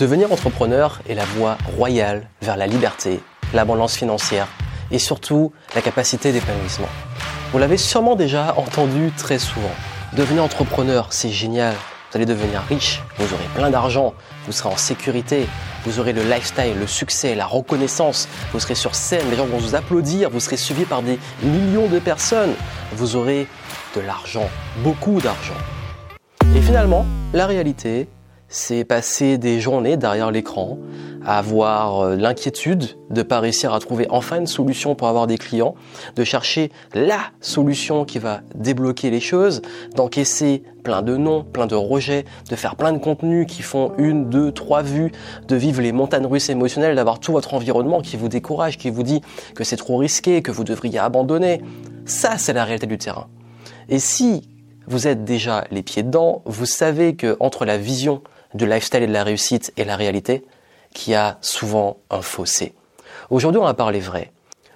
Devenir entrepreneur est la voie royale vers la liberté, l'abondance financière et surtout la capacité d'épanouissement. Vous l'avez sûrement déjà entendu très souvent. Devenir entrepreneur, c'est génial. Vous allez devenir riche, vous aurez plein d'argent, vous serez en sécurité, vous aurez le lifestyle, le succès, la reconnaissance, vous serez sur scène, les gens vont vous applaudir, vous serez suivi par des millions de personnes, vous aurez de l'argent, beaucoup d'argent. Et finalement, la réalité, c'est passer des journées derrière l'écran, avoir euh, l'inquiétude de pas réussir à trouver enfin une solution pour avoir des clients, de chercher la solution qui va débloquer les choses, d'encaisser plein de noms, plein de rejets, de faire plein de contenus qui font une, deux, trois vues, de vivre les montagnes russes émotionnelles, d'avoir tout votre environnement qui vous décourage, qui vous dit que c'est trop risqué, que vous devriez abandonner. Ça, c'est la réalité du terrain. Et si vous êtes déjà les pieds dedans, vous savez que entre la vision du lifestyle et de la réussite et la réalité, qu'il y a souvent un fossé. Aujourd'hui, on va parler vrai.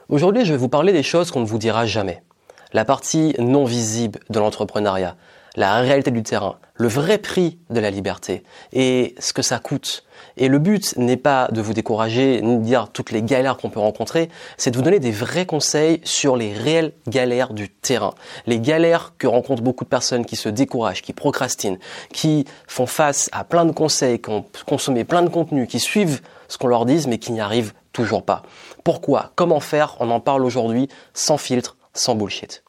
Aujourd'hui, je vais vous parler des choses qu'on ne vous dira jamais. La partie non visible de l'entrepreneuriat, la réalité du terrain, le vrai prix de la liberté et ce que ça coûte. Et le but n'est pas de vous décourager ni de dire toutes les galères qu'on peut rencontrer, c'est de vous donner des vrais conseils sur les réelles galères du terrain. Les galères que rencontrent beaucoup de personnes qui se découragent, qui procrastinent, qui font face à plein de conseils, qui ont consommé plein de contenus, qui suivent ce qu'on leur dit mais qui n'y arrivent toujours pas. Pourquoi? Comment faire? On en parle aujourd'hui sans filtre, sans bullshit.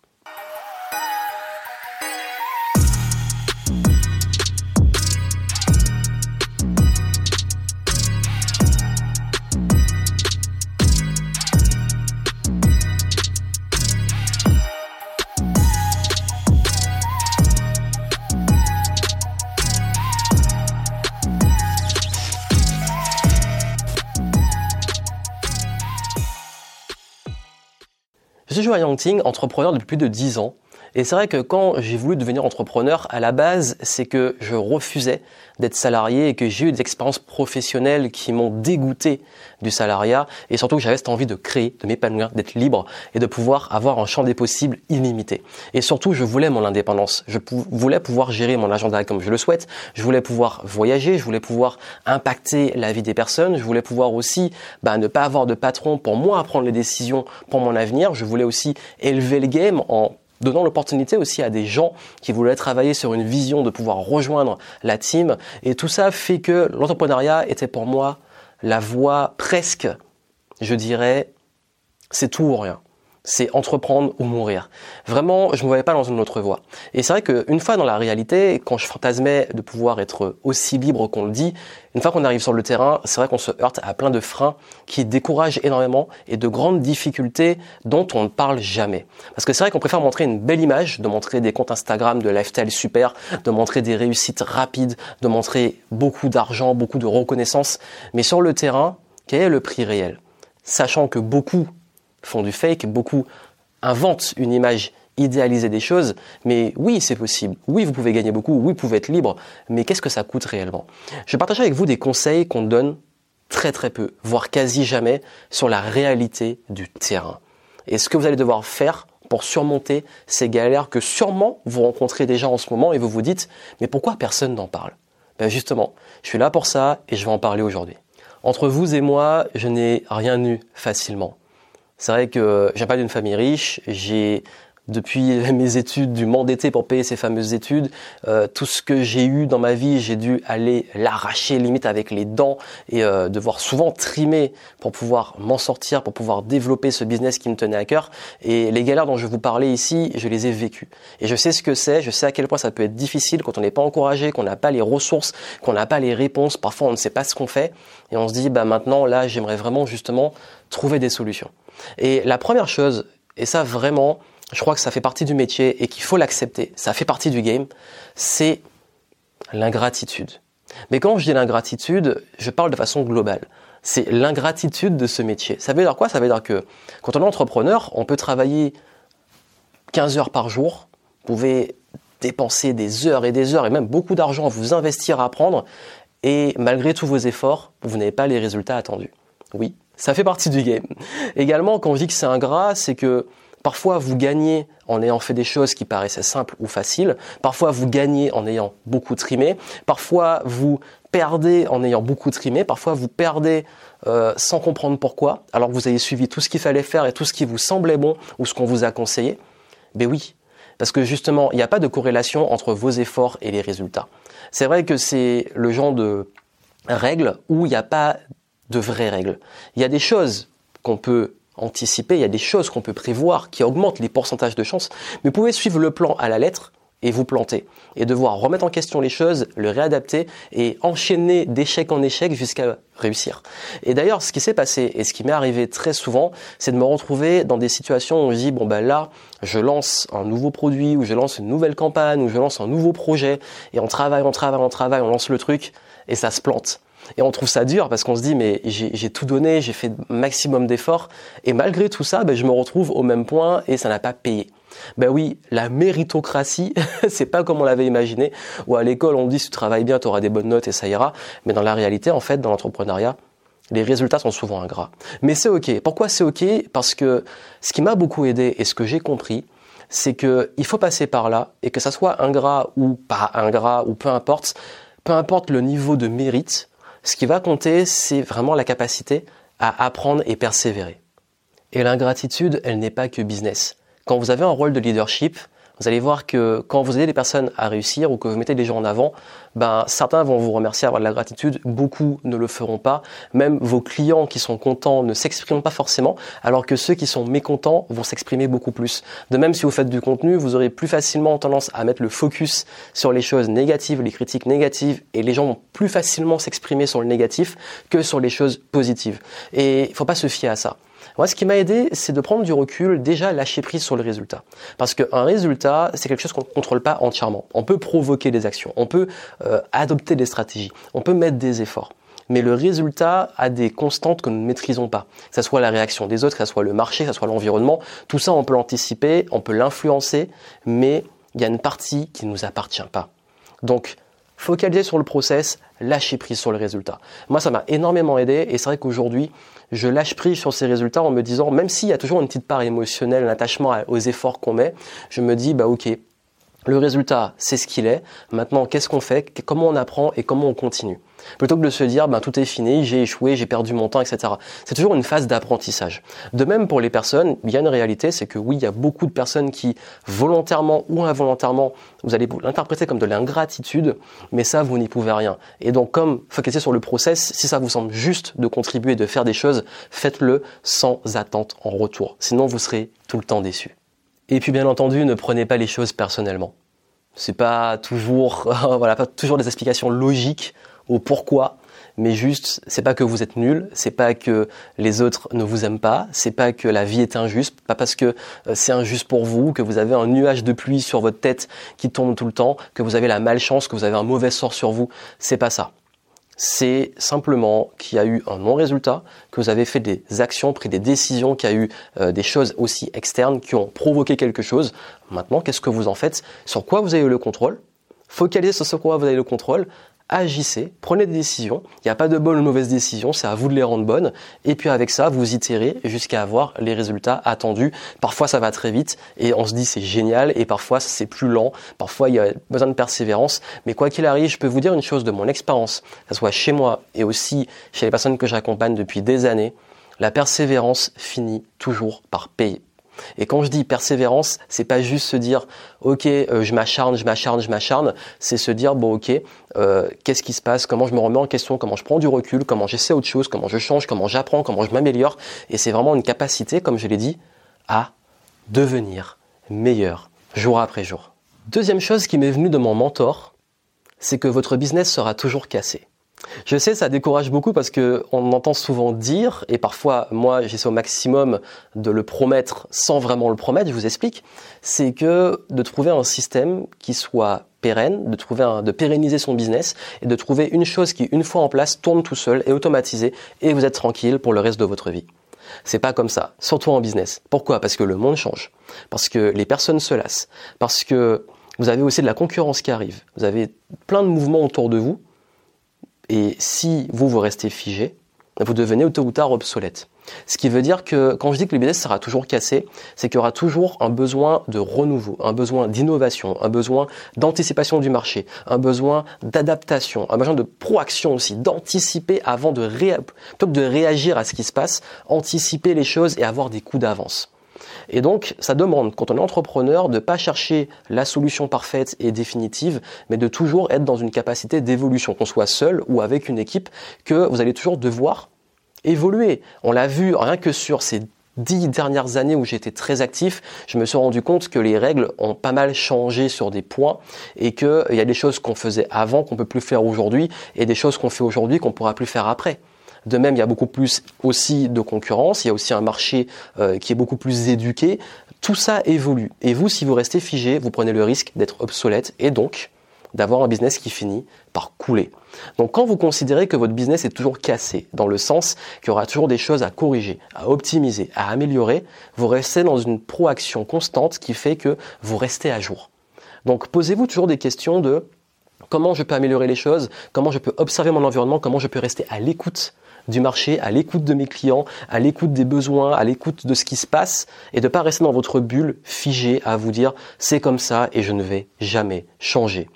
Je suis Joël Yangting, entrepreneur depuis plus de 10 ans. Et c'est vrai que quand j'ai voulu devenir entrepreneur, à la base, c'est que je refusais d'être salarié et que j'ai eu des expériences professionnelles qui m'ont dégoûté du salariat et surtout que j'avais cette envie de créer, de m'épanouir, d'être libre et de pouvoir avoir un champ des possibles illimité. Et surtout, je voulais mon indépendance. Je voulais pouvoir gérer mon agenda comme je le souhaite. Je voulais pouvoir voyager. Je voulais pouvoir impacter la vie des personnes. Je voulais pouvoir aussi bah, ne pas avoir de patron pour moi prendre les décisions pour mon avenir. Je voulais aussi élever le game en donnant l'opportunité aussi à des gens qui voulaient travailler sur une vision de pouvoir rejoindre la team. Et tout ça fait que l'entrepreneuriat était pour moi la voie presque, je dirais, c'est tout ou rien c'est entreprendre ou mourir. Vraiment, je ne me voyais pas dans une autre voie. Et c'est vrai qu'une fois dans la réalité, quand je fantasmais de pouvoir être aussi libre qu'on le dit, une fois qu'on arrive sur le terrain, c'est vrai qu'on se heurte à plein de freins qui découragent énormément et de grandes difficultés dont on ne parle jamais. Parce que c'est vrai qu'on préfère montrer une belle image, de montrer des comptes Instagram de lifestyle super, de montrer des réussites rapides, de montrer beaucoup d'argent, beaucoup de reconnaissance. Mais sur le terrain, quel est le prix réel? Sachant que beaucoup font du fake, beaucoup inventent une image idéalisée des choses, mais oui, c'est possible. Oui, vous pouvez gagner beaucoup, oui, vous pouvez être libre, mais qu'est-ce que ça coûte réellement? Je partage avec vous des conseils qu'on donne très très peu, voire quasi jamais, sur la réalité du terrain. Et ce que vous allez devoir faire pour surmonter ces galères que sûrement vous rencontrez déjà en ce moment et vous vous dites, mais pourquoi personne n'en parle? Ben Justement, je suis là pour ça et je vais en parler aujourd'hui. Entre vous et moi, je n'ai rien eu facilement. C'est vrai que j'ai pas d'une famille riche, j'ai depuis mes études dû m'endetter pour payer ces fameuses études. Euh, tout ce que j'ai eu dans ma vie, j'ai dû aller l'arracher limite avec les dents et euh, devoir souvent trimer pour pouvoir m'en sortir, pour pouvoir développer ce business qui me tenait à cœur. Et les galères dont je vous parlais ici, je les ai vécues. Et je sais ce que c'est, je sais à quel point ça peut être difficile quand on n'est pas encouragé, qu'on n'a pas les ressources, qu'on n'a pas les réponses. Parfois, on ne sait pas ce qu'on fait et on se dit, bah maintenant, là, j'aimerais vraiment justement trouver des solutions. Et la première chose, et ça vraiment, je crois que ça fait partie du métier et qu'il faut l'accepter, ça fait partie du game, c'est l'ingratitude. Mais quand je dis l'ingratitude, je parle de façon globale. C'est l'ingratitude de ce métier. Ça veut dire quoi? Ça veut dire que quand on est entrepreneur, on peut travailler 15 heures par jour, vous pouvez dépenser des heures et des heures et même beaucoup d'argent à vous investir à apprendre et malgré tous vos efforts, vous n'avez pas les résultats attendus. Oui, ça fait partie du game. Également, quand je dis que c'est ingrat, c'est que parfois vous gagnez en ayant fait des choses qui paraissaient simples ou faciles. Parfois vous gagnez en ayant beaucoup trimé. Parfois vous perdez en ayant beaucoup trimé, parfois vous perdez euh, sans comprendre pourquoi, alors que vous avez suivi tout ce qu'il fallait faire et tout ce qui vous semblait bon ou ce qu'on vous a conseillé. Ben oui, parce que justement, il n'y a pas de corrélation entre vos efforts et les résultats. C'est vrai que c'est le genre de règles où il n'y a pas de vraies règles. Il y a des choses qu'on peut anticiper, il y a des choses qu'on peut prévoir qui augmentent les pourcentages de chance, mais vous pouvez suivre le plan à la lettre et vous planter et devoir remettre en question les choses, le réadapter et enchaîner d'échec en échec jusqu'à réussir. Et d'ailleurs, ce qui s'est passé et ce qui m'est arrivé très souvent, c'est de me retrouver dans des situations où je dis bon ben là, je lance un nouveau produit ou je lance une nouvelle campagne ou je lance un nouveau projet et on travaille, on travaille, on travaille, on lance le truc et ça se plante. Et on trouve ça dur parce qu'on se dit mais j'ai tout donné, j'ai fait maximum d'efforts et malgré tout ça, ben, je me retrouve au même point et ça n'a pas payé. Ben oui, la méritocratie, c'est pas comme on l'avait imaginé. Ou à l'école, on dit si tu travailles bien, tu auras des bonnes notes et ça ira. Mais dans la réalité, en fait, dans l'entrepreneuriat, les résultats sont souvent ingrats. Mais c'est ok. Pourquoi c'est ok? Parce que ce qui m'a beaucoup aidé et ce que j'ai compris, c'est que il faut passer par là et que ça soit ingrat ou pas ingrat ou peu importe, peu importe le niveau de mérite, ce qui va compter, c'est vraiment la capacité à apprendre et persévérer. Et l'ingratitude, elle n'est pas que business. Quand vous avez un rôle de leadership, vous allez voir que quand vous aidez les personnes à réussir ou que vous mettez des gens en avant, ben, certains vont vous remercier, avoir de la gratitude, beaucoup ne le feront pas. Même vos clients qui sont contents ne s'expriment pas forcément, alors que ceux qui sont mécontents vont s'exprimer beaucoup plus. De même, si vous faites du contenu, vous aurez plus facilement tendance à mettre le focus sur les choses négatives, les critiques négatives, et les gens vont plus facilement s'exprimer sur le négatif que sur les choses positives. Et il faut pas se fier à ça. Moi, ce qui m'a aidé, c'est de prendre du recul, déjà lâcher prise sur le résultat. Parce qu'un résultat, c'est quelque chose qu'on ne contrôle pas entièrement. On peut provoquer des actions, on peut euh, adopter des stratégies, on peut mettre des efforts. Mais le résultat a des constantes que nous ne maîtrisons pas. Que ce soit la réaction des autres, que ce soit le marché, que ce soit l'environnement, tout ça on peut l'anticiper, on peut l'influencer, mais il y a une partie qui ne nous appartient pas. Donc, focaliser sur le process, lâcher prise sur le résultat. Moi, ça m'a énormément aidé et c'est vrai qu'aujourd'hui, je lâche prise sur ces résultats en me disant, même s'il y a toujours une petite part émotionnelle, un attachement aux efforts qu'on met, je me dis, bah ok, le résultat, c'est ce qu'il est. Maintenant, qu'est-ce qu'on fait? Comment on apprend et comment on continue? Plutôt que de se dire, ben, tout est fini, j'ai échoué, j'ai perdu mon temps, etc. C'est toujours une phase d'apprentissage. De même pour les personnes, il y a une réalité, c'est que oui, il y a beaucoup de personnes qui, volontairement ou involontairement, vous allez l'interpréter comme de l'ingratitude, mais ça, vous n'y pouvez rien. Et donc, comme focaliser sur le process, si ça vous semble juste de contribuer, de faire des choses, faites-le sans attente en retour. Sinon, vous serez tout le temps déçu. Et puis bien entendu, ne prenez pas les choses personnellement. C'est pas toujours, voilà, pas toujours des explications logiques au pourquoi, mais juste, c'est pas que vous êtes nul, c'est pas que les autres ne vous aiment pas, c'est pas que la vie est injuste, pas parce que euh, c'est injuste pour vous, que vous avez un nuage de pluie sur votre tête qui tombe tout le temps, que vous avez la malchance, que vous avez un mauvais sort sur vous, c'est pas ça c'est simplement qu'il y a eu un non-résultat, que vous avez fait des actions, pris des décisions, qu'il y a eu euh, des choses aussi externes qui ont provoqué quelque chose. Maintenant, qu'est-ce que vous en faites? Sur quoi vous avez le contrôle? Focalisez sur ce quoi vous avez le contrôle agissez, prenez des décisions. Il n'y a pas de bonnes ou de mauvaises décisions, c'est à vous de les rendre bonnes. Et puis avec ça, vous itérez jusqu'à avoir les résultats attendus. Parfois, ça va très vite et on se dit c'est génial. Et parfois, c'est plus lent. Parfois, il y a besoin de persévérance. Mais quoi qu'il arrive, je peux vous dire une chose de mon expérience, que ce soit chez moi et aussi chez les personnes que j'accompagne depuis des années. La persévérance finit toujours par payer. Et quand je dis persévérance, c'est pas juste se dire ok, euh, je m'acharne, je m'acharne, je m'acharne. C'est se dire bon ok, euh, qu'est-ce qui se passe, comment je me remets en question, comment je prends du recul, comment j'essaie autre chose, comment je change, comment j'apprends, comment je m'améliore? Et c'est vraiment une capacité, comme je l'ai dit, à devenir meilleur jour après jour. Deuxième chose qui m'est venue de mon mentor, c'est que votre business sera toujours cassé. Je sais, ça décourage beaucoup parce que on entend souvent dire, et parfois moi j'essaie au maximum de le promettre sans vraiment le promettre, je vous explique, c'est que de trouver un système qui soit pérenne, de trouver de pérenniser son business et de trouver une chose qui une fois en place tourne tout seul et automatisé et vous êtes tranquille pour le reste de votre vie. C'est pas comme ça, surtout en business. Pourquoi? Parce que le monde change, parce que les personnes se lassent, parce que vous avez aussi de la concurrence qui arrive. Vous avez plein de mouvements autour de vous et si vous, vous restez figé, vous devenez tôt ou tard obsolète. Ce qui veut dire que quand je dis que le business sera toujours cassé, c'est qu'il y aura toujours un besoin de renouveau, un besoin d'innovation, un besoin d'anticipation du marché, un besoin d'adaptation, un besoin de proaction aussi, d'anticiper avant de de réagir à ce qui se passe, anticiper les choses et avoir des coups d'avance. Et donc, ça demande, quand on est entrepreneur, de ne pas chercher la solution parfaite et définitive, mais de toujours être dans une capacité d'évolution, qu'on soit seul ou avec une équipe, que vous allez toujours devoir évoluer. On l'a vu rien que sur ces dix dernières années où j'étais très actif, je me suis rendu compte que les règles ont pas mal changé sur des points et qu'il y a des choses qu'on faisait avant qu'on peut plus faire aujourd'hui et des choses qu'on fait aujourd'hui qu'on pourra plus faire après. De même, il y a beaucoup plus aussi de concurrence, il y a aussi un marché euh, qui est beaucoup plus éduqué. Tout ça évolue. Et vous, si vous restez figé, vous prenez le risque d'être obsolète et donc d'avoir un business qui finit par couler. Donc quand vous considérez que votre business est toujours cassé, dans le sens qu'il y aura toujours des choses à corriger, à optimiser, à améliorer, vous restez dans une proaction constante qui fait que vous restez à jour. Donc posez-vous toujours des questions de comment je peux améliorer les choses, comment je peux observer mon environnement, comment je peux rester à l'écoute du marché, à l'écoute de mes clients, à l'écoute des besoins, à l'écoute de ce qui se passe, et de ne pas rester dans votre bulle figée à vous dire c'est comme ça et je ne vais jamais changer.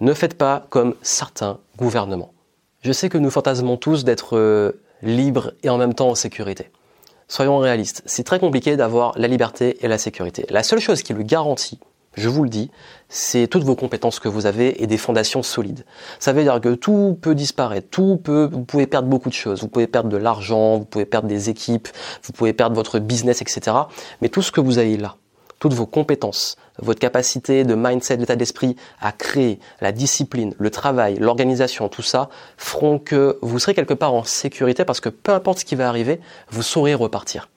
Ne faites pas comme certains gouvernements. Je sais que nous fantasmons tous d'être euh, libres et en même temps en sécurité. Soyons réalistes, c'est très compliqué d'avoir la liberté et la sécurité. La seule chose qui le garantit, je vous le dis, c'est toutes vos compétences que vous avez et des fondations solides. Ça veut dire que tout peut disparaître, tout peut, vous pouvez perdre beaucoup de choses. Vous pouvez perdre de l'argent, vous pouvez perdre des équipes, vous pouvez perdre votre business, etc. Mais tout ce que vous avez là, toutes vos compétences, votre capacité de mindset, d'état d'esprit à créer, la discipline, le travail, l'organisation, tout ça feront que vous serez quelque part en sécurité parce que peu importe ce qui va arriver, vous saurez repartir.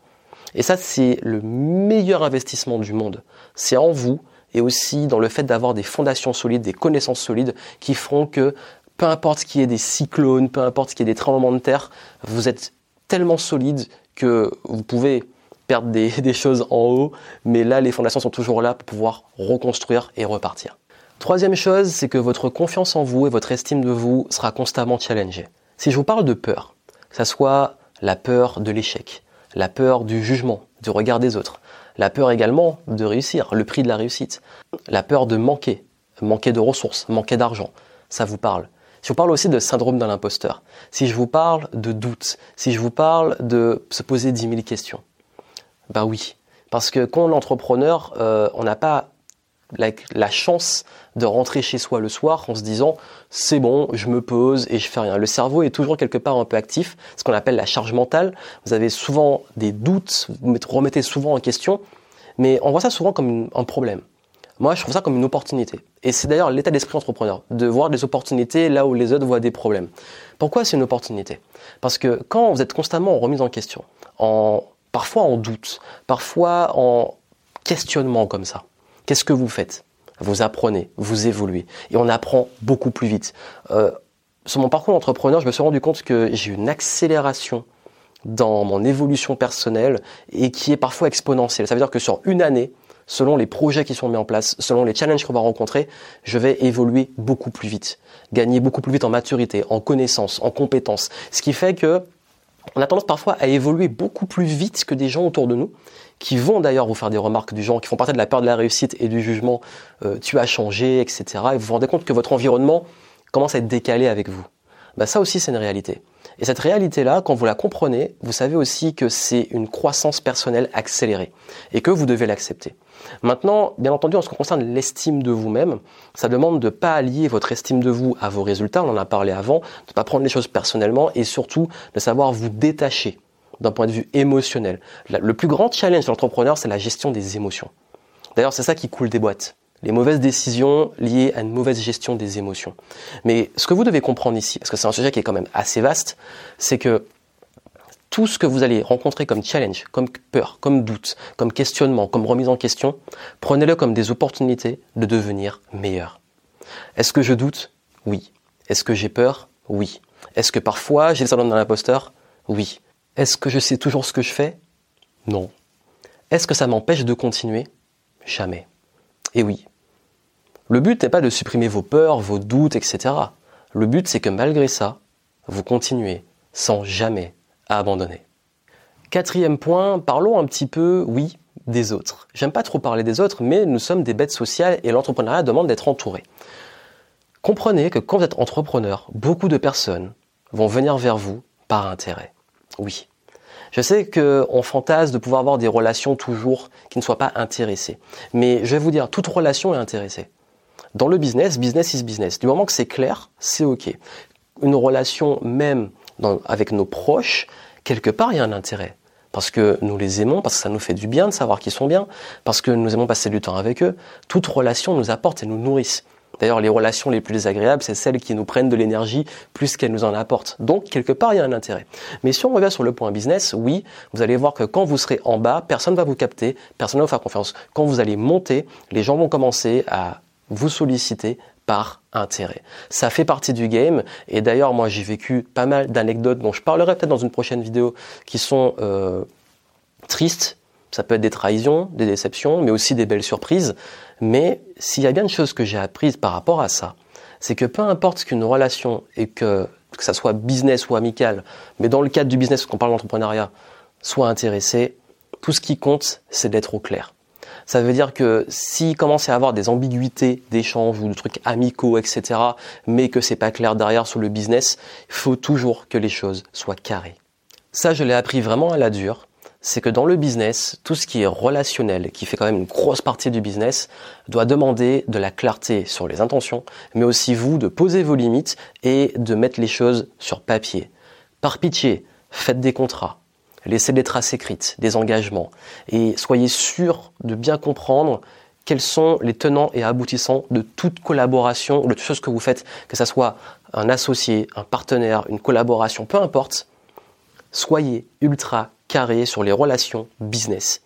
Et ça, c'est le meilleur investissement du monde. C'est en vous et aussi dans le fait d'avoir des fondations solides, des connaissances solides qui feront que peu importe ce qui est des cyclones, peu importe ce qui est des tremblements de terre, vous êtes tellement solide que vous pouvez perdre des, choses en haut, mais là les fondations sont toujours là pour pouvoir reconstruire et repartir. Troisième chose, c'est que votre confiance en vous et votre estime de vous sera constamment challengée. Si je vous parle de peur, que ce soit la peur de l'échec, la peur du jugement, du regard des autres, la peur également de réussir, le prix de la réussite, la peur de manquer, manquer de ressources, manquer d'argent, ça vous parle. Si je vous parle aussi de syndrome de l'imposteur, si je vous parle de doute, si je vous parle de se poser 10 000 questions, ben oui, parce que quand on est entrepreneur, euh, on n'a pas la, chance de rentrer chez soi le soir en se disant c'est bon, je me pose et je fais rien. Le cerveau est toujours quelque part un peu actif, ce qu'on appelle la charge mentale. Vous avez souvent des doutes, vous remettez souvent en question, mais on voit ça souvent comme un problème. Moi, je trouve ça comme une opportunité. Et c'est d'ailleurs l'état d'esprit entrepreneur, de voir des opportunités là où les autres voient des problèmes. Pourquoi c'est une opportunité? Parce que quand vous êtes constamment en remise en question, en, parfois en doute, parfois en questionnement comme ça, Qu'est-ce que vous faites? Vous apprenez, vous évoluez. Et on apprend beaucoup plus vite. Euh, sur mon parcours d'entrepreneur, je me suis rendu compte que j'ai une accélération dans mon évolution personnelle et qui est parfois exponentielle. Ça veut dire que sur une année, selon les projets qui sont mis en place, selon les challenges qu'on va rencontrer, je vais évoluer beaucoup plus vite, gagner beaucoup plus vite en maturité, en connaissance, en compétences. Ce qui fait que on a tendance parfois à évoluer beaucoup plus vite que des gens autour de nous qui vont d'ailleurs vous faire des remarques du genre, qui font partie de la peur de la réussite et du jugement, euh, tu as changé, etc. Et vous vous rendez compte que votre environnement commence à être décalé avec vous. Bah, ça aussi, c'est une réalité. Et cette réalité-là, quand vous la comprenez, vous savez aussi que c'est une croissance personnelle accélérée et que vous devez l'accepter. Maintenant, bien entendu, en ce qui concerne l'estime de vous-même, ça demande de ne pas allier votre estime de vous à vos résultats, on en a parlé avant, de ne pas prendre les choses personnellement et surtout de savoir vous détacher d'un point de vue émotionnel. Le plus grand challenge de l'entrepreneur, c'est la gestion des émotions. D'ailleurs, c'est ça qui coule des boîtes. Les mauvaises décisions liées à une mauvaise gestion des émotions. Mais ce que vous devez comprendre ici, parce que c'est un sujet qui est quand même assez vaste, c'est que tout ce que vous allez rencontrer comme challenge, comme peur, comme doute, comme questionnement, comme remise en question, prenez-le comme des opportunités de devenir meilleur. Est-ce que je doute? Oui. Est-ce que j'ai peur? Oui. Est-ce que parfois j'ai le syndrome d'un imposteur Oui. Est-ce que je sais toujours ce que je fais? Non. Est-ce que ça m'empêche de continuer? Jamais. Et oui. Le but n'est pas de supprimer vos peurs, vos doutes, etc. Le but c'est que malgré ça, vous continuez sans jamais abandonner. Quatrième point, parlons un petit peu, oui, des autres. J'aime pas trop parler des autres, mais nous sommes des bêtes sociales et l'entrepreneuriat demande d'être entouré. Comprenez que quand vous êtes entrepreneur, beaucoup de personnes vont venir vers vous par intérêt. Oui. Je sais qu'on fantasme de pouvoir avoir des relations toujours qui ne soient pas intéressées. Mais je vais vous dire, toute relation est intéressée. Dans le business, business is business. Du moment que c'est clair, c'est OK. Une relation même avec nos proches, quelque part, il y a un intérêt. Parce que nous les aimons, parce que ça nous fait du bien de savoir qu'ils sont bien, parce que nous aimons passer du temps avec eux. Toute relation nous apporte et nous nourrisse. D'ailleurs, les relations les plus désagréables, c'est celles qui nous prennent de l'énergie plus qu'elles nous en apportent. Donc, quelque part, il y a un intérêt. Mais si on revient sur le point business, oui, vous allez voir que quand vous serez en bas, personne ne va vous capter, personne ne va vous faire confiance. Quand vous allez monter, les gens vont commencer à vous solliciter par intérêt. Ça fait partie du game et d'ailleurs moi j'ai vécu pas mal d'anecdotes dont je parlerai peut-être dans une prochaine vidéo qui sont euh, tristes. Ça peut être des trahisons, des déceptions, mais aussi des belles surprises. Mais s'il y a bien une chose que j'ai apprise par rapport à ça, c'est que peu importe qu'une relation et que que ça soit business ou amical, mais dans le cadre du business, qu'on parle d'entrepreneuriat, soit intéressé, tout ce qui compte, c'est d'être au clair. Ça veut dire que s'il commence à avoir des ambiguïtés d'échanges ou de trucs amicaux, etc., mais que c'est pas clair derrière sur le business, il faut toujours que les choses soient carrées. Ça, je l'ai appris vraiment à la dure. C'est que dans le business, tout ce qui est relationnel, qui fait quand même une grosse partie du business, doit demander de la clarté sur les intentions, mais aussi vous de poser vos limites et de mettre les choses sur papier. Par pitié, faites des contrats, laissez des traces écrites, des engagements, et soyez sûr de bien comprendre quels sont les tenants et aboutissants de toute collaboration, de toute chose que vous faites, que ce soit un associé, un partenaire, une collaboration, peu importe. Soyez ultra carré sur les relations business.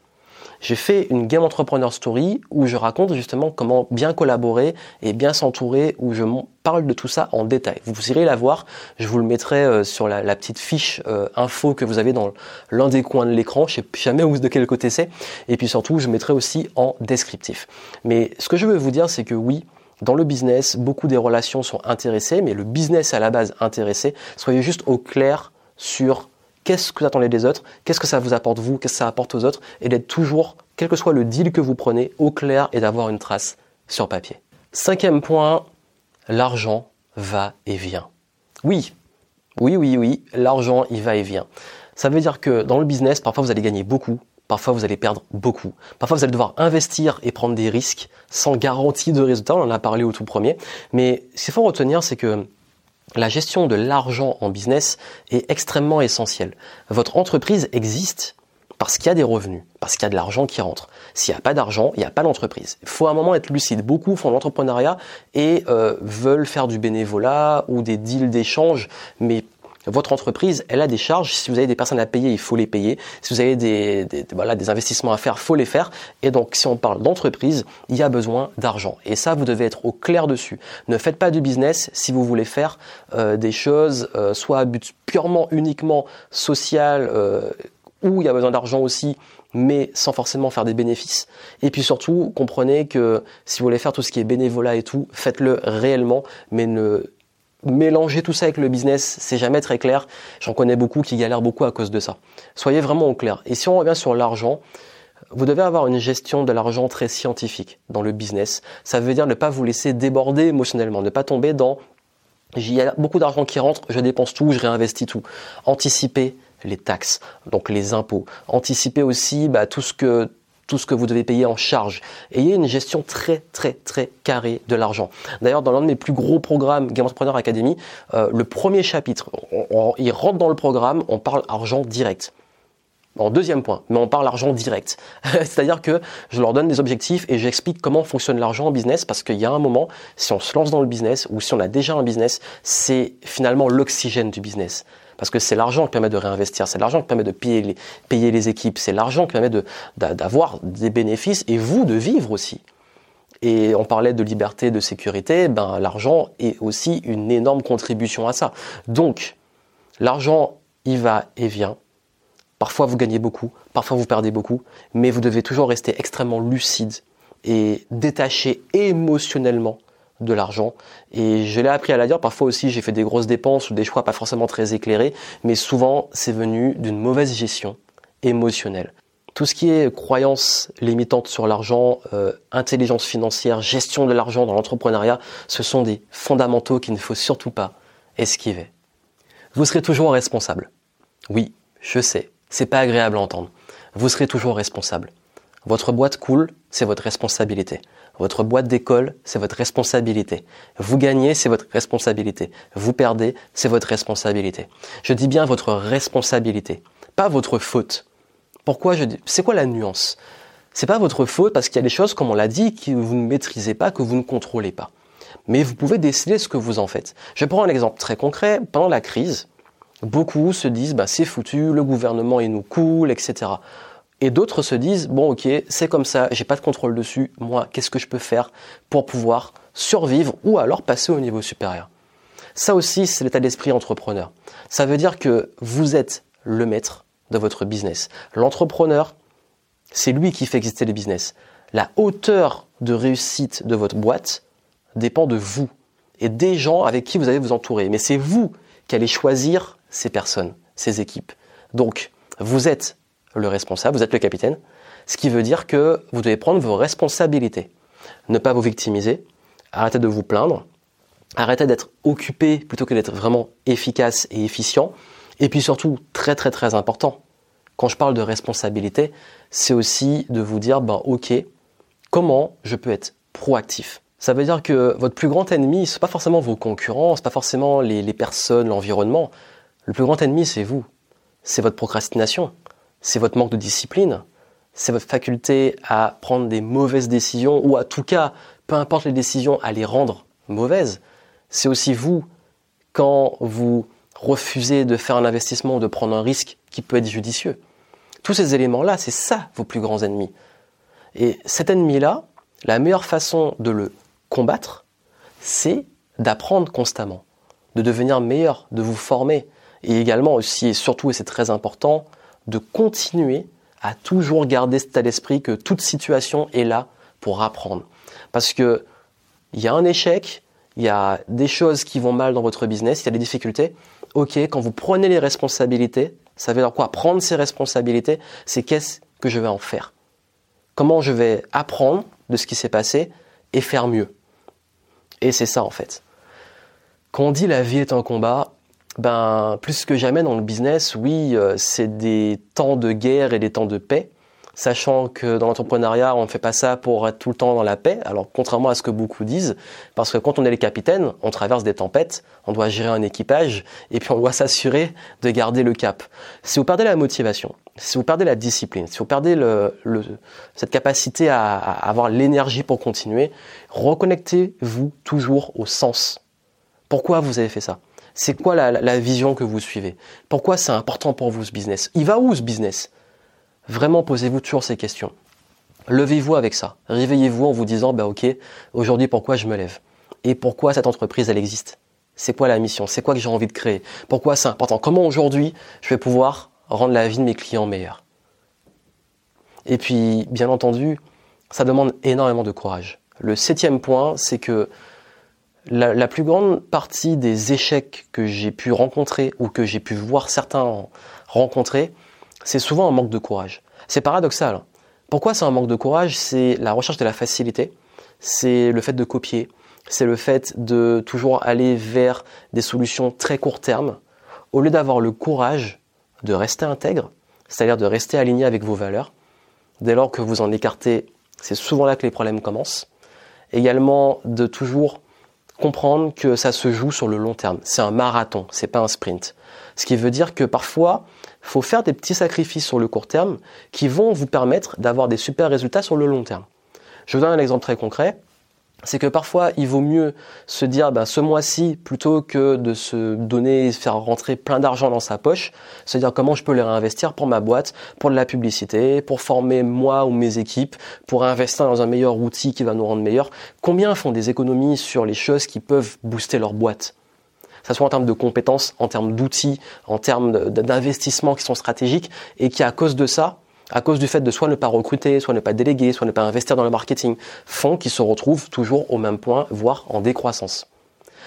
J'ai fait une Game Entrepreneur Story où je raconte justement comment bien collaborer et bien s'entourer, où je parle de tout ça en détail. Vous irez la voir, je vous le mettrai euh, sur la, petite fiche euh, info que vous avez dans l'un des coins de l'écran, je sais jamais de quel côté c'est, et puis surtout je mettrai aussi en descriptif. Mais ce que je veux vous dire, c'est que oui, dans le business, beaucoup des relations sont intéressées, mais le business à la base intéressé, soyez juste au clair sur qu'est-ce que vous attendez des autres, qu'est-ce que ça vous apporte vous, qu'est-ce que ça apporte aux autres, et d'être toujours, quel que soit le deal que vous prenez, au clair et d'avoir une trace sur papier. Cinquième point, l'argent va et vient. Oui, oui, oui, oui, l'argent, il va et vient. Ça veut dire que dans le business, parfois vous allez gagner beaucoup, parfois vous allez perdre beaucoup. Parfois vous allez devoir investir et prendre des risques sans garantie de résultat, on en a parlé au tout premier. Mais ce qu'il faut retenir, c'est que la gestion de l'argent en business est extrêmement essentielle. Votre entreprise existe parce qu'il y a des revenus, parce qu'il y a de l'argent qui rentre. S'il n'y a pas d'argent, il n'y a pas d'entreprise. Il faut à un moment être lucide. Beaucoup font l'entrepreneuriat et euh, veulent faire du bénévolat ou des deals d'échange, mais votre entreprise, elle a des charges. Si vous avez des personnes à payer, il faut les payer. Si vous avez des, voilà, des investissements à faire, faut les faire. Et donc, si on parle d'entreprise, il y a besoin d'argent. Et ça, vous devez être au clair dessus. Ne faites pas du business si vous voulez faire euh, des choses, euh, soit à but purement, uniquement social, euh, où il y a besoin d'argent aussi, mais sans forcément faire des bénéfices. Et puis surtout, comprenez que si vous voulez faire tout ce qui est bénévolat et tout, faites-le réellement, mais ne mélanger tout ça avec le business, c'est jamais très clair. J'en connais beaucoup qui galèrent beaucoup à cause de ça. Soyez vraiment au clair. Et si on revient sur l'argent, vous devez avoir une gestion de l'argent très scientifique dans le business. Ça veut dire ne pas vous laisser déborder émotionnellement, ne pas tomber dans il y a beaucoup d'argent qui rentre, je dépense tout, je réinvestis tout. Anticiper les taxes, donc les impôts. Anticiper aussi bah, tout ce que tout ce que vous devez payer en charge. Ayez une gestion très très très carrée de l'argent. D'ailleurs, dans l'un de mes plus gros programmes Game Entrepreneur Academy, euh, le premier chapitre, il rentre dans le programme, on parle argent direct. En deuxième point, mais on parle argent direct. C'est-à-dire que je leur donne des objectifs et j'explique comment fonctionne l'argent en business parce qu'il y a un moment, si on se lance dans le business ou si on a déjà un business, c'est finalement l'oxygène du business. Parce que c'est l'argent qui permet de réinvestir, c'est l'argent qui permet de payer les, équipes, c'est l'argent qui permet d'avoir des bénéfices et vous de vivre aussi. Et on parlait de liberté, de sécurité, ben, l'argent est aussi une énorme contribution à ça. Donc, l'argent, il va et vient. Parfois vous gagnez beaucoup, parfois vous perdez beaucoup, mais vous devez toujours rester extrêmement lucide et détaché émotionnellement de l'argent. Et je l'ai appris à la dire, parfois aussi j'ai fait des grosses dépenses ou des choix pas forcément très éclairés, mais souvent c'est venu d'une mauvaise gestion émotionnel. Tout ce qui est croyances limitantes sur l'argent, euh, intelligence financière, gestion de l'argent dans l'entrepreneuriat, ce sont des fondamentaux qu'il ne faut surtout pas esquiver. Vous serez toujours responsable. Oui, je sais, c'est pas agréable à entendre. Vous serez toujours responsable. Votre boîte coule, c'est votre responsabilité. Votre boîte d'école, c'est votre responsabilité. Vous gagnez, c'est votre responsabilité. Vous perdez, c'est votre responsabilité. Je dis bien votre responsabilité, pas votre faute. Pourquoi je dis C'est quoi la nuance? C'est pas votre faute parce qu'il y a des choses, comme on l'a dit, que vous ne maîtrisez pas, que vous ne contrôlez pas. Mais vous pouvez décider ce que vous en faites. Je prends un exemple très concret. Pendant la crise, beaucoup se disent bah, c'est foutu, le gouvernement il nous coule, etc. Et d'autres se disent, bon ok, c'est comme ça, j'ai pas de contrôle dessus, moi, qu'est-ce que je peux faire pour pouvoir survivre ou alors passer au niveau supérieur? Ça aussi, c'est l'état d'esprit entrepreneur. Ça veut dire que vous êtes le maître de votre business. L'entrepreneur, c'est lui qui fait exister le business. La hauteur de réussite de votre boîte dépend de vous et des gens avec qui vous allez vous entourer. Mais c'est vous qui allez choisir ces personnes, ces équipes. Donc, vous êtes le responsable, vous êtes le capitaine, ce qui veut dire que vous devez prendre vos responsabilités. Ne pas vous victimiser, arrêtez de vous plaindre, arrêtez d'être occupé plutôt que d'être vraiment efficace et efficient. Et puis surtout, très très très important, quand je parle de responsabilité, c'est aussi de vous dire, ben ok, comment je peux être proactif? Ça veut dire que votre plus grand ennemi, ce n'est pas forcément vos concurrents, ce n'est pas forcément les personnes, l'environnement. Le plus grand ennemi, c'est vous. C'est votre procrastination c'est votre manque de discipline, c'est votre faculté à prendre des mauvaises décisions, ou à tout cas, peu importe les décisions, à les rendre mauvaises. C'est aussi vous, quand vous refusez de faire un investissement ou de prendre un risque qui peut être judicieux. Tous ces éléments-là, c'est ça vos plus grands ennemis. Et cet ennemi-là, la meilleure façon de le combattre, c'est d'apprendre constamment, de devenir meilleur, de vous former. Et également aussi, et surtout, et c'est très important, de continuer à toujours garder cet état d'esprit que toute situation est là pour apprendre. Parce que il y a un échec, il y a des choses qui vont mal dans votre business, il y a des difficultés. Ok, quand vous prenez les responsabilités, ça veut dire quoi? Prendre ces responsabilités, c'est qu'est-ce que je vais en faire? Comment je vais apprendre de ce qui s'est passé et faire mieux? Et c'est ça en fait. Quand on dit la vie est un combat, ben, plus que jamais dans le business, oui, euh, c'est des temps de guerre et des temps de paix. Sachant que dans l'entrepreneuriat, on ne fait pas ça pour être tout le temps dans la paix. Alors, contrairement à ce que beaucoup disent, parce que quand on est les capitaines, on traverse des tempêtes, on doit gérer un équipage, et puis on doit s'assurer de garder le cap. Si vous perdez la motivation, si vous perdez la discipline, si vous perdez le, cette capacité à avoir l'énergie pour continuer, reconnectez-vous toujours au sens. Pourquoi vous avez fait ça? C'est quoi la, vision que vous suivez? Pourquoi c'est important pour vous ce business? Il va où ce business? Vraiment posez-vous toujours ces questions. Levez-vous avec ça. Réveillez-vous en vous disant, bah ok, aujourd'hui pourquoi je me lève? Et pourquoi cette entreprise elle existe? C'est quoi la mission? C'est quoi que j'ai envie de créer? Pourquoi c'est important? Comment aujourd'hui je vais pouvoir rendre la vie de mes clients meilleure? Et puis, bien entendu, ça demande énormément de courage. Le septième point, c'est que la, plus grande partie des échecs que j'ai pu rencontrer ou que j'ai pu voir certains rencontrer, c'est souvent un manque de courage. C'est paradoxal. Hein. Pourquoi c'est un manque de courage? C'est la recherche de la facilité, c'est le fait de copier, c'est le fait de toujours aller vers des solutions très court terme, au lieu d'avoir le courage de rester intègre, c'est-à-dire de rester aligné avec vos valeurs. Dès lors que vous en écartez, c'est souvent là que les problèmes commencent. Également de toujours comprendre que ça se joue sur le long terme. C'est un marathon, c'est pas un sprint. Ce qui veut dire que parfois, il faut faire des petits sacrifices sur le court terme qui vont vous permettre d'avoir des super résultats sur le long terme. Je vous donne un exemple très concret c'est que parfois il vaut mieux se dire ben, ce mois-ci plutôt que de se donner faire rentrer plein d'argent dans sa poche, se dire comment je peux les réinvestir pour ma boîte, pour de la publicité, pour former moi ou mes équipes, pour investir dans un meilleur outil qui va nous rendre meilleurs. Combien font des économies sur les choses qui peuvent booster leur boîte? Ça soit en termes de compétences, en termes d'outils, en termes d'investissements qui sont stratégiques, et qui à cause de ça à cause du fait de soit ne pas recruter, soit ne pas déléguer, soit ne pas investir dans le marketing, font qu'ils se retrouvent toujours au même point, voire en décroissance.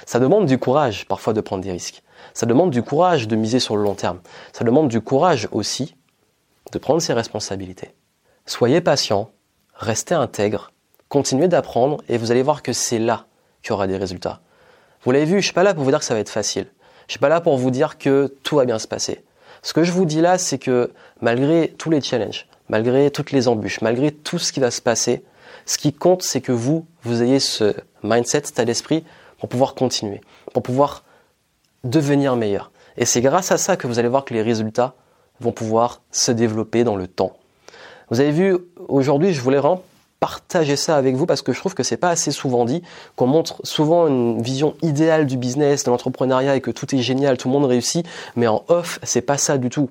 Ça demande du courage parfois de prendre des risques. Ça demande du courage de miser sur le long terme. Ça demande du courage aussi de prendre ses responsabilités. Soyez patient, restez intègre, continuez d'apprendre et vous allez voir que c'est là qu'il y aura des résultats. Vous l'avez vu, je suis pas là pour vous dire que ça va être facile. Je suis pas là pour vous dire que tout va bien se passer. Ce que je vous dis là, c'est que malgré tous les challenges, malgré toutes les embûches, malgré tout ce qui va se passer, ce qui compte, c'est que vous, vous ayez ce mindset, cet d'esprit pour pouvoir continuer, pour pouvoir devenir meilleur. Et c'est grâce à ça que vous allez voir que les résultats vont pouvoir se développer dans le temps. Vous avez vu, aujourd'hui, je voulais vraiment partager ça avec vous parce que je trouve que c'est pas assez souvent dit, qu'on montre souvent une vision idéale du business, de l'entrepreneuriat et que tout est génial, tout le monde réussit, mais en off, c'est pas ça du tout.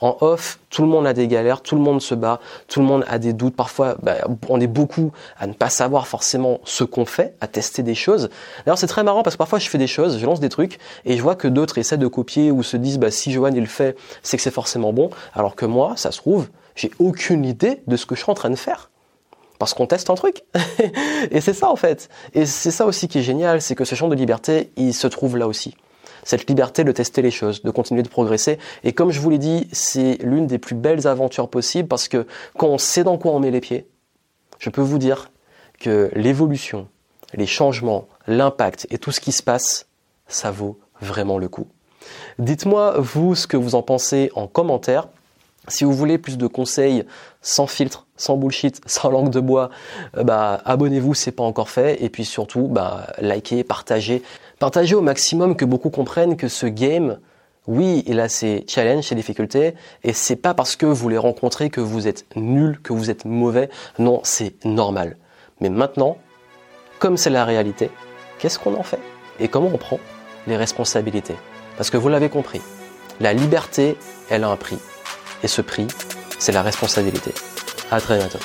En off, tout le monde a des galères, tout le monde se bat, tout le monde a des doutes. Parfois, bah, on est beaucoup à ne pas savoir forcément ce qu'on fait, à tester des choses. D'ailleurs, c'est très marrant parce que parfois, je fais des choses, je lance des trucs et je vois que d'autres essaient de copier ou se disent, bah, si Johan il le fait, c'est que c'est forcément bon. Alors que moi, ça se trouve, j'ai aucune idée de ce que je suis en train de faire. Parce qu'on teste un truc. et c'est ça en fait. Et c'est ça aussi qui est génial, c'est que ce champ de liberté, il se trouve là aussi cette liberté de tester les choses, de continuer de progresser. Et comme je vous l'ai dit, c'est l'une des plus belles aventures possibles parce que quand on sait dans quoi on met les pieds, je peux vous dire que l'évolution, les changements, l'impact et tout ce qui se passe, ça vaut vraiment le coup. Dites-moi, vous, ce que vous en pensez en commentaire. Si vous voulez plus de conseils sans filtre, sans bullshit, sans langue de bois, euh, bah, abonnez-vous, c'est pas encore fait. Et puis surtout, bah, likez, partagez. Partagez au maximum que beaucoup comprennent que ce game, oui, il a ses challenges, ses difficultés, et c'est pas parce que vous les rencontrez que vous êtes nul, que vous êtes mauvais. Non, c'est normal. Mais maintenant, comme c'est la réalité, qu'est-ce qu'on en fait? Et comment on prend les responsabilités? Parce que vous l'avez compris, la liberté, elle a un prix. Et ce prix, c'est la responsabilité. À très bientôt.